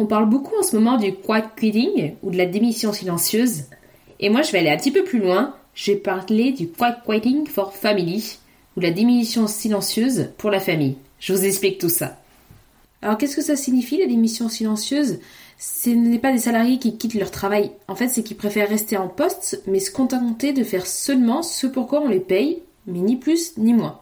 On parle beaucoup en ce moment du quiet quitting ou de la démission silencieuse. Et moi, je vais aller un petit peu plus loin. Je vais parler du quiet quitting for family ou la démission silencieuse pour la famille. Je vous explique tout ça. Alors, qu'est-ce que ça signifie la démission silencieuse? Ce n'est pas des salariés qui quittent leur travail. En fait, c'est qu'ils préfèrent rester en poste, mais se contenter de faire seulement ce pourquoi on les paye, mais ni plus ni moins.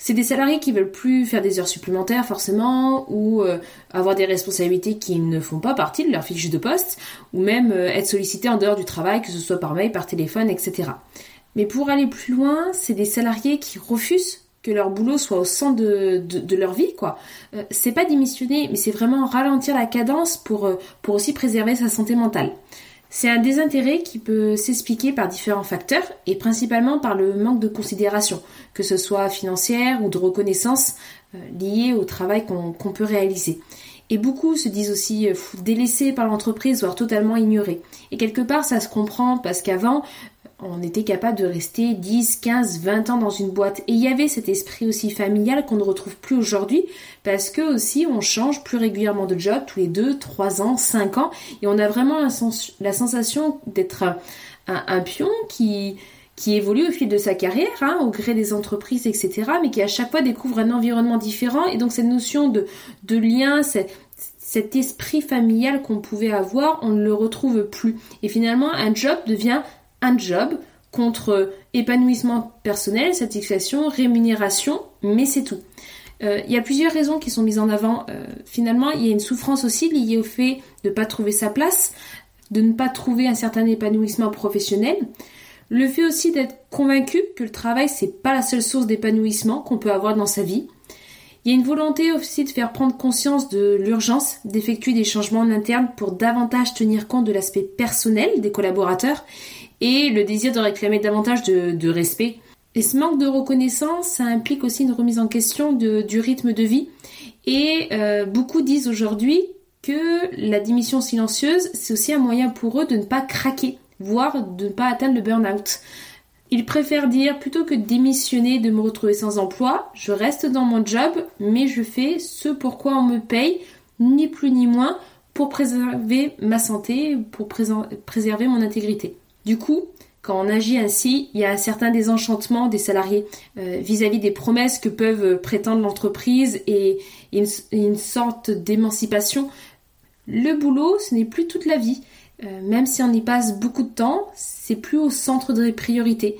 C'est des salariés qui veulent plus faire des heures supplémentaires forcément, ou euh, avoir des responsabilités qui ne font pas partie de leur fiche de poste, ou même euh, être sollicités en dehors du travail, que ce soit par mail, par téléphone, etc. Mais pour aller plus loin, c'est des salariés qui refusent que leur boulot soit au centre de, leur vie, quoi. Euh, c'est pas démissionner, mais c'est vraiment ralentir la cadence pour, pour aussi préserver sa santé mentale. C'est un désintérêt qui peut s'expliquer par différents facteurs et principalement par le manque de considération, que ce soit financière ou de reconnaissance euh, liée au travail qu'on peut réaliser. Et beaucoup se disent aussi euh, délaissés par l'entreprise, voire totalement ignorés. Et quelque part, ça se comprend parce qu'avant, on était capable de rester 10, 15, 20 ans dans une boîte. Et il y avait cet esprit aussi familial qu'on ne retrouve plus aujourd'hui parce que aussi on change plus régulièrement de job tous les 2, 3 ans, 5 ans et on a vraiment la, sensation d'être un, pion qui, qui évolue au fil de sa carrière, hein, au gré des entreprises, etc., mais qui à chaque fois découvre un environnement différent. Et donc cette notion de, de lien, cet esprit familial qu'on pouvait avoir, on ne le retrouve plus. Et finalement, un job devient un job contre épanouissement personnel, satisfaction, rémunération, mais c'est tout. Euh, il y a plusieurs raisons qui sont mises en avant. Euh, finalement, il y a une souffrance aussi liée au fait de ne pas trouver sa place, de ne pas trouver un certain épanouissement professionnel. Le fait aussi d'être convaincu que le travail, c'est pas la seule source d'épanouissement qu'on peut avoir dans sa vie. Il y a une volonté aussi de faire prendre conscience de l'urgence d'effectuer des changements en interne pour davantage tenir compte de l'aspect personnel des collaborateurs et le désir de réclamer davantage de, respect. Et ce manque de reconnaissance, ça implique aussi une remise en question du rythme de vie. Et euh, beaucoup disent aujourd'hui que la démission silencieuse, c'est aussi un moyen pour eux de ne pas craquer, voire de ne pas atteindre le burn-out. Ils préfèrent dire plutôt que de démissionner, de me retrouver sans emploi, je reste dans mon job, mais je fais ce pourquoi on me paye, ni plus ni moins, pour préserver ma santé, pour préserver mon intégrité. Du coup, quand on agit ainsi, il y a un certain désenchantement des salariés euh, vis-à-vis des promesses que peuvent prétendre l'entreprise et, une, sorte d'émancipation. Le boulot, ce n'est plus toute la vie. Euh, même si on y passe beaucoup de temps, c'est plus au centre des priorités.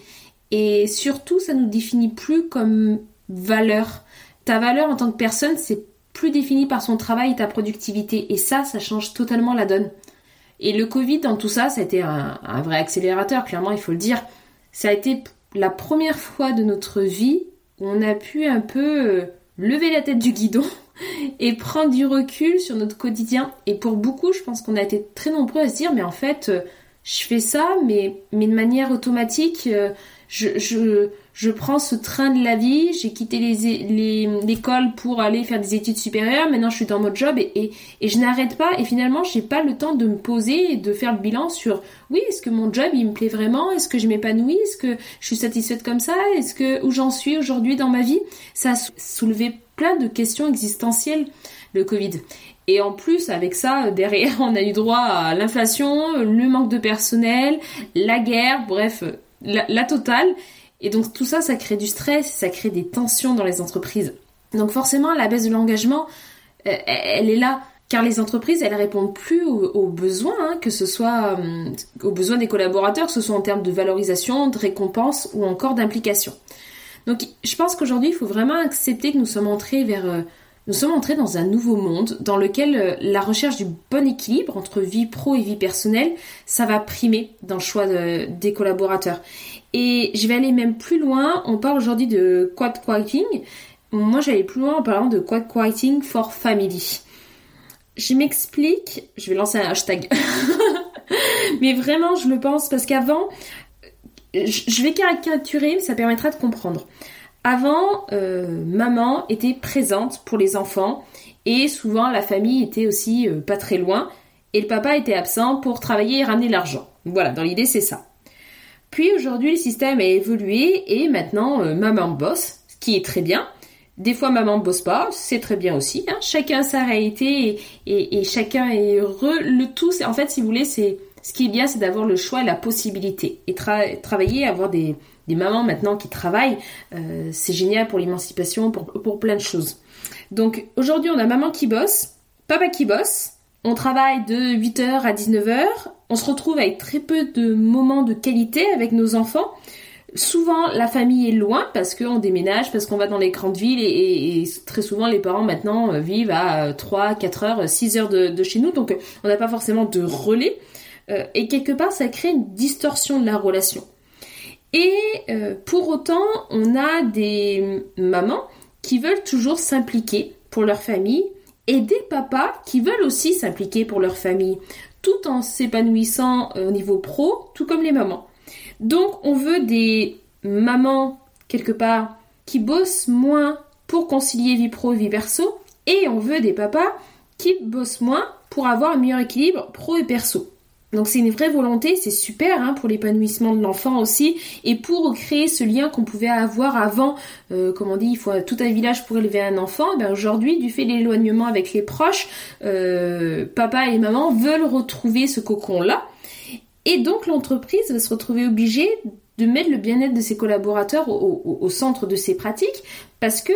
Et surtout, ça nous définit plus comme valeur. Ta valeur en tant que personne, c'est plus défini par son travail et ta productivité. Et ça, ça change totalement la donne. Et le Covid, dans tout ça, ça a été un, vrai accélérateur, clairement, il faut le dire. Ça a été la première fois de notre vie où on a pu un peu euh, lever la tête du guidon et prendre du recul sur notre quotidien. Et pour beaucoup, je pense qu'on a été très nombreux à se dire, mais en fait, euh, je fais ça, mais, mais de manière automatique, euh, je, je, je prends ce train de la vie, j'ai quitté l'école les, pour aller faire des études supérieures, maintenant je suis dans mon job et, et, et je n'arrête pas et finalement j'ai pas le temps de me poser et de faire le bilan sur oui est-ce que mon job il me plaît vraiment, est-ce que je m'épanouis, est-ce que je suis satisfaite comme ça, est-ce que où j'en suis aujourd'hui dans ma vie, ça a soulevé plein de questions existentielles le Covid. Et en plus, avec ça, derrière, on a eu droit à l'inflation, le manque de personnel, la guerre, bref, la, totale. Et donc tout ça, ça crée du stress, ça crée des tensions dans les entreprises. Donc forcément, la baisse de l'engagement, euh, elle est là. Car les entreprises, elles répondent plus aux, besoins, hein, que ce soit euh, aux besoins des collaborateurs, que ce soit en termes de valorisation, de récompense ou encore d'implication. Donc je pense qu'aujourd'hui, il faut vraiment accepter que nous sommes entrés vers... Euh, nous sommes entrés dans un nouveau monde dans lequel la recherche du bon équilibre entre vie pro et vie personnelle, ça va primer dans le choix des collaborateurs. Et je vais aller même plus loin. On parle aujourd'hui de quad quieting. Moi, j'allais plus loin en parlant de quad quieting for family. Je m'explique. Je vais lancer un hashtag. Mais vraiment, je le pense parce qu'avant, je vais caricaturer, mais ça permettra de comprendre. Avant, euh, maman était présente pour les enfants et souvent la famille était aussi euh, pas très loin et le papa était absent pour travailler et ramener l'argent. Voilà, dans l'idée c'est ça. Puis aujourd'hui le système a évolué et maintenant euh, maman bosse, ce qui est très bien. Des fois maman bosse pas, c'est très bien aussi. Hein. Chacun sa réalité et, chacun est heureux. Le tout, c'est en fait si vous voulez, c'est ce qui est bien, c'est d'avoir le choix et la possibilité et travailler, avoir des, mamans maintenant qui travaillent. Euh, c'est génial pour l'émancipation, pour, plein de choses. Donc aujourd'hui, on a maman qui bosse, papa qui bosse, on travaille de 8h à 19h, on se retrouve avec très peu de moments de qualité avec nos enfants. Souvent, la famille est loin parce qu'on déménage, parce qu'on va dans les grandes villes et, très souvent, les parents maintenant euh, vivent à 3, 4 heures, 6 heures de, chez nous, donc on n'a pas forcément de relais. Euh, et quelque part, ça crée une distorsion de la relation. Et euh, pour autant, on a des mamans qui veulent toujours s'impliquer pour leur famille et des papas qui veulent aussi s'impliquer pour leur famille, tout en s'épanouissant euh, au niveau pro, tout comme les mamans. Donc on veut des mamans, quelque part, qui bossent moins pour concilier vie pro et vie perso, et on veut des papas qui bossent moins pour avoir un meilleur équilibre pro et perso. Donc c'est une vraie volonté, c'est super hein, pour l'épanouissement de l'enfant aussi et pour créer ce lien qu'on pouvait avoir avant, euh, comme on dit, il faut tout un village pour élever un enfant. Ben aujourd'hui, du fait de l'éloignement avec les proches, euh, papa et maman veulent retrouver ce cocon-là. Et donc l'entreprise va se retrouver obligée de mettre le bien-être de ses collaborateurs au centre de ses pratiques parce que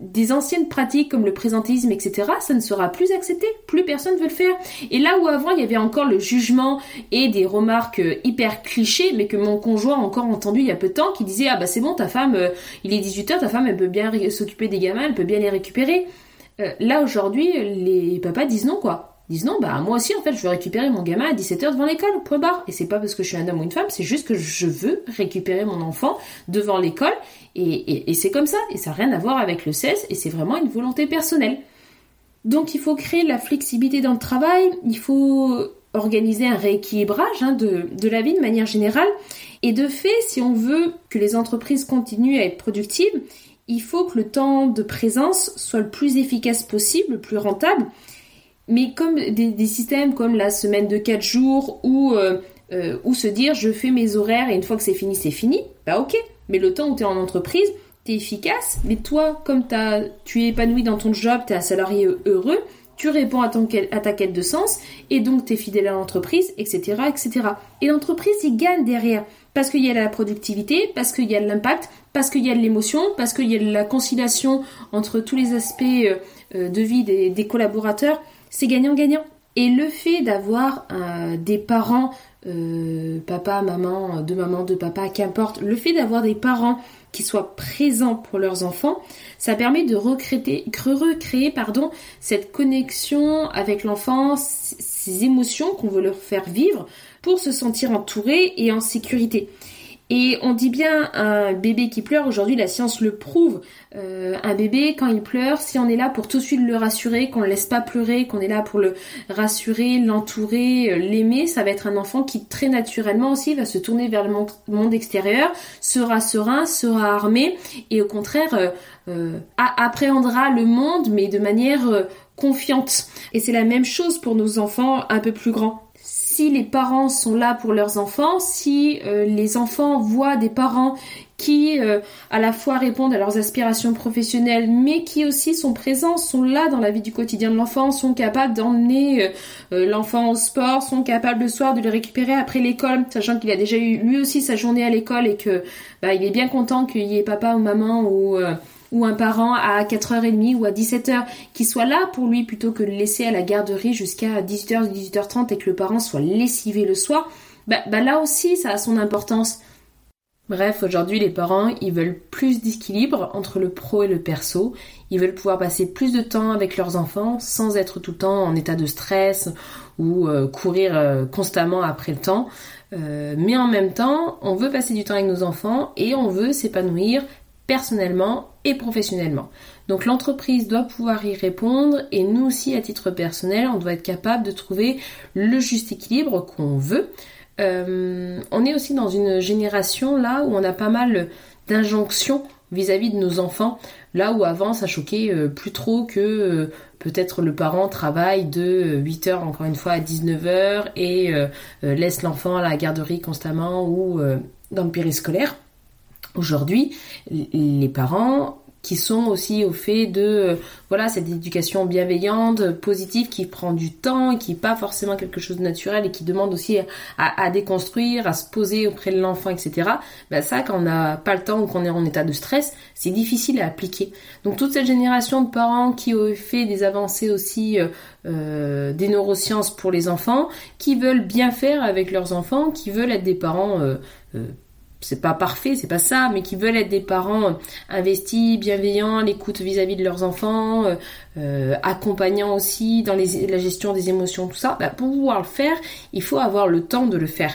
des anciennes pratiques comme le présentéisme, etc., ça ne sera plus accepté. Plus personne ne veut le faire. Et là où avant il y avait encore le jugement et des remarques euh, hyper clichés, mais que mon conjoint a encore entendu il y a peu de temps, qui disait ah bah c'est bon ta femme, euh, il est 18h, ta femme elle peut bien s'occuper des gamins, elle peut bien les récupérer. Euh, là aujourd'hui les papas disent non quoi disent non, bah moi aussi en fait je veux récupérer mon gamin à 17h devant l'école, point barre. Et c'est pas parce que je suis un homme ou une femme, c'est juste que je veux récupérer mon enfant devant l'école et, c'est comme ça. Et ça n'a rien à voir avec le 16 et c'est vraiment une volonté personnelle. Donc il faut créer la flexibilité dans le travail, il faut organiser un rééquilibrage hein, de, de la vie de manière générale. Et de fait, si on veut que les entreprises continuent à être productives, il faut que le temps de présence soit le plus efficace possible, le plus rentable mais comme des, systèmes comme la semaine de 4 jours ou, euh, euh, se dire je fais mes horaires et une fois que c'est fini, c'est fini, bah ok. Mais le temps où tu es en entreprise, tu es efficace, mais toi, comme as, tu es épanoui dans ton job, tu es un salarié heureux, tu réponds à, ton, à ta quête de sens et donc tu es fidèle à l'entreprise, etc., etc. Et l'entreprise, il gagne derrière parce qu'il y a la productivité, parce qu'il y a l'impact, parce qu'il y a de l'émotion, parce qu'il y a la conciliation entre tous les aspects euh, de vie des collaborateurs c'est gagnant-gagnant. Et le fait d'avoir euh, des parents, euh, papa, maman, deux mamans, deux papas, qu'importe, le fait d'avoir des parents qui soient présents pour leurs enfants, ça permet de recréer, recréer pardon, cette connexion avec l'enfant, ces émotions qu'on veut leur faire vivre pour se sentir entouré et en sécurité. Et on dit bien un bébé qui pleure, aujourd'hui la science le prouve. Euh, un bébé quand il pleure, si on est là pour tout de suite le rassurer, qu'on ne laisse pas pleurer, qu'on est là pour le rassurer, l'entourer, euh, l'aimer, ça va être un enfant qui très naturellement aussi va se tourner vers le monde, extérieur, sera serein, sera armé et au contraire euh, appréhendra le monde mais de manière confiante. Et c'est la même chose pour nos enfants un peu plus grands si les parents sont là pour leurs enfants, si euh, les enfants voient des parents qui euh, à la fois répondent à leurs aspirations professionnelles, mais qui aussi sont présents, sont là dans la vie du quotidien de l'enfant, sont capables d'emmener euh, l'enfant au sport, sont capables le soir de le récupérer après l'école, sachant qu'il a déjà eu lui aussi sa journée à l'école et que bah, il est bien content qu'il y ait papa ou maman ou ou un parent à 4h30 ou à 17h qui soit là pour lui plutôt que le laisser à la garderie jusqu'à 18h, 18h30 et que le parent soit lessivé le soir, bah, bah là aussi ça a son importance. Bref, aujourd'hui les parents, ils veulent plus d'équilibre entre le pro et le perso. Ils veulent pouvoir passer plus de temps avec leurs enfants sans être tout le temps en état de stress ou courir constamment après le temps. mais en même temps, on veut passer du temps avec nos enfants et on veut s'épanouir personnellement et professionnellement. Donc l'entreprise doit pouvoir y répondre et nous aussi à titre personnel, on doit être capable de trouver le juste équilibre qu'on veut. Euh, on est aussi dans une génération là où on a pas mal d'injonctions vis-à-vis de nos enfants, là où avant ça choquait euh, plus trop que euh, peut-être le parent travaille de 8h encore une fois à 19h et laisse l'enfant à la garderie constamment ou dans le périscolaire. Aujourd'hui, les parents qui sont aussi au fait de euh, voilà cette éducation bienveillante, positive, qui prend du temps, qui n'est pas forcément quelque chose de naturel et qui demande aussi à, déconstruire, à se poser auprès de l'enfant, etc. Ben ça, quand on n'a pas le temps ou qu'on est en état de stress, c'est difficile à appliquer. Donc toute cette génération de parents qui ont fait des avancées aussi euh, euh, des neurosciences pour les enfants, qui veulent bien faire avec leurs enfants, qui veulent être des parents c'est pas parfait, c'est pas ça, mais qui veulent être des parents investis, bienveillants, l'écoute vis-à-vis de leurs enfants, euh, accompagnants aussi dans la gestion des émotions, tout ça, bah, pour pouvoir le faire, il faut avoir le temps de le faire.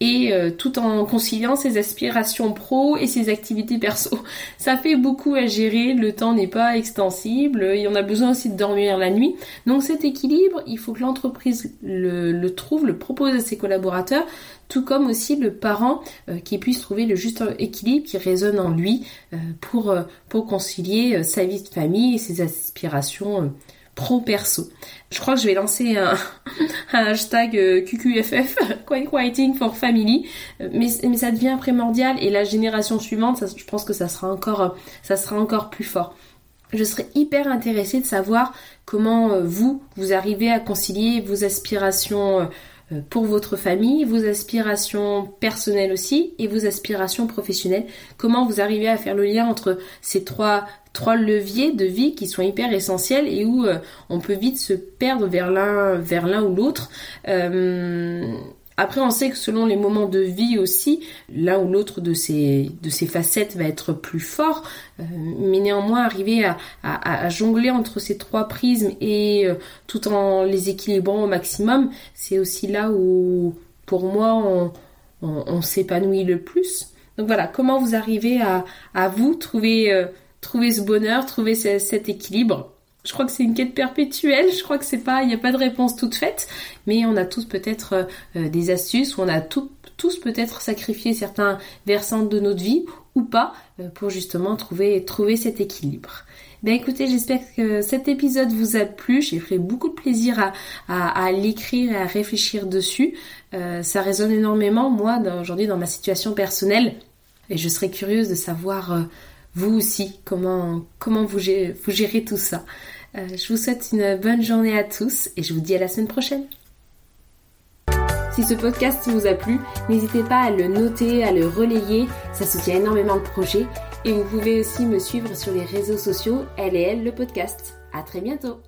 Et euh, tout en conciliant ses aspirations pro et ses activités perso. Ça fait beaucoup à gérer, le temps n'est pas extensible, et on a besoin aussi de dormir la nuit. Donc cet équilibre, il faut que l'entreprise le, trouve, le propose à ses collaborateurs, tout comme aussi le parent euh, qui puisse trouver le juste équilibre qui résonne en lui pour concilier sa vie de famille et ses aspirations pro-perso. Je crois que je vais lancer un, hashtag QQFF, Quiet Writing for Family, mais, mais ça devient primordial et la génération suivante, je pense que ça sera encore, ça sera encore plus fort. Je serais hyper intéressée de savoir comment vous, vous arrivez à concilier vos aspirations euh, pour votre famille, vos aspirations personnelles aussi et vos aspirations professionnelles. Comment vous arrivez à faire le lien entre ces trois trois leviers de vie qui sont hyper essentiels et où euh, on peut vite se perdre vers l'un vers l'un ou l'autre. Euh, après, on sait que selon les moments de vie aussi, l'un ou l'autre de ces, de ces facettes va être plus fort, euh, mais néanmoins arriver à, jongler entre ces trois prismes et euh, tout en les équilibrant au maximum, c'est aussi là où, pour moi, on, s'épanouit le plus. Donc voilà, comment vous arrivez à, à vous trouver, euh, trouver ce bonheur, trouver cet équilibre? Je crois que c'est une quête perpétuelle. Je crois que c'est pas, il n'y a pas de réponse toute faite, mais on a tous peut-être euh, euh, des astuces, on a tous peut-être sacrifié certains versants de notre vie ou pas euh, pour justement trouver trouver cet équilibre. Ben écoutez, j'espère que cet épisode vous a plu. J'ai pris beaucoup de plaisir à, à, l'écrire et à réfléchir dessus. ça résonne énormément moi aujourd'hui dans ma situation personnelle et je serais curieuse de savoir vous aussi, comment, comment vous, gérez, vous gérez tout ça. Euh, je vous souhaite une bonne journée à tous et je vous dis à la semaine prochaine. Si ce podcast vous a plu, n'hésitez pas à le noter, à le relayer, ça soutient énormément le projet. Et vous pouvez aussi me suivre sur les réseaux sociaux, elle et le podcast. À très bientôt